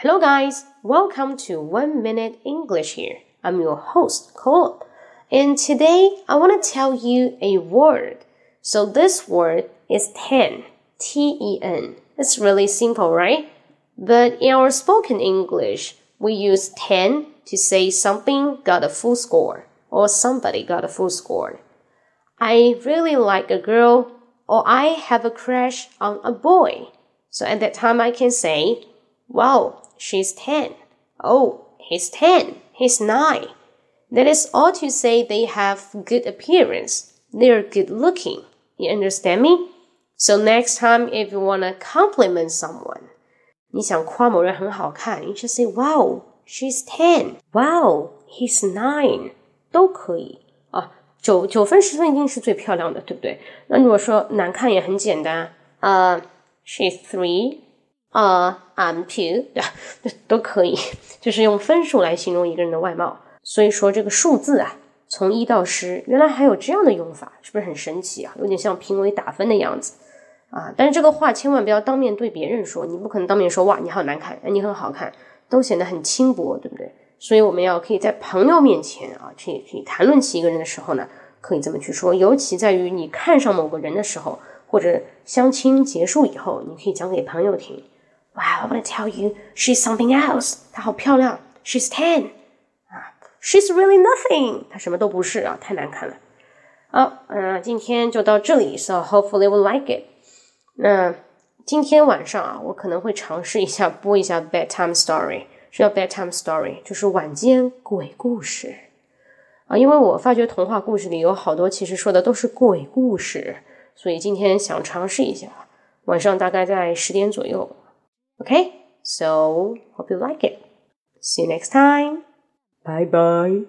Hello, guys. Welcome to One Minute English here. I'm your host, Cole. And today I want to tell you a word. So this word is 10. T E N. It's really simple, right? But in our spoken English, we use 10 to say something got a full score or somebody got a full score. I really like a girl or I have a crush on a boy. So at that time I can say, wow, she's 10. Oh, he's 10. He's 9. That is all to say they have good appearance. They're good looking. You understand me? So next time if you want to compliment someone, 你想夸某人很好看，you should say, wow, she's 10. Wow, he's 9. 都可以啊，九九分十分一定是最漂亮的，对不对？那如果说难看也很简单，呃、uh,，she's three， 呃、uh,，I'm two，对吧？都可以，就是用分数来形容一个人的外貌。所以说这个数字啊，从一到十，原来还有这样的用法，是不是很神奇啊？有点像评委打分的样子啊。但是这个话千万不要当面对别人说，你不可能当面说哇你好难看，你很好看，都显得很轻薄，对不对？所以我们要可以在朋友面前啊，去去谈论起一个人的时候呢，可以这么去说。尤其在于你看上某个人的时候，或者相亲结束以后，你可以讲给朋友听。Wow, I want to tell you, she's something else. 她好漂亮，she's ten. 啊，she's really nothing. 她什么都不是啊，太难看了。好，嗯，今天就到这里，so hopefully we'll like it. 那今天晚上啊，我可能会尝试一下播一下 bedtime story。是叫 bedtime story，就是晚间鬼故事啊。因为我发觉童话故事里有好多其实说的都是鬼故事，所以今天想尝试一下。晚上大概在十点左右。OK，so hope you like it. See you next time. Bye bye.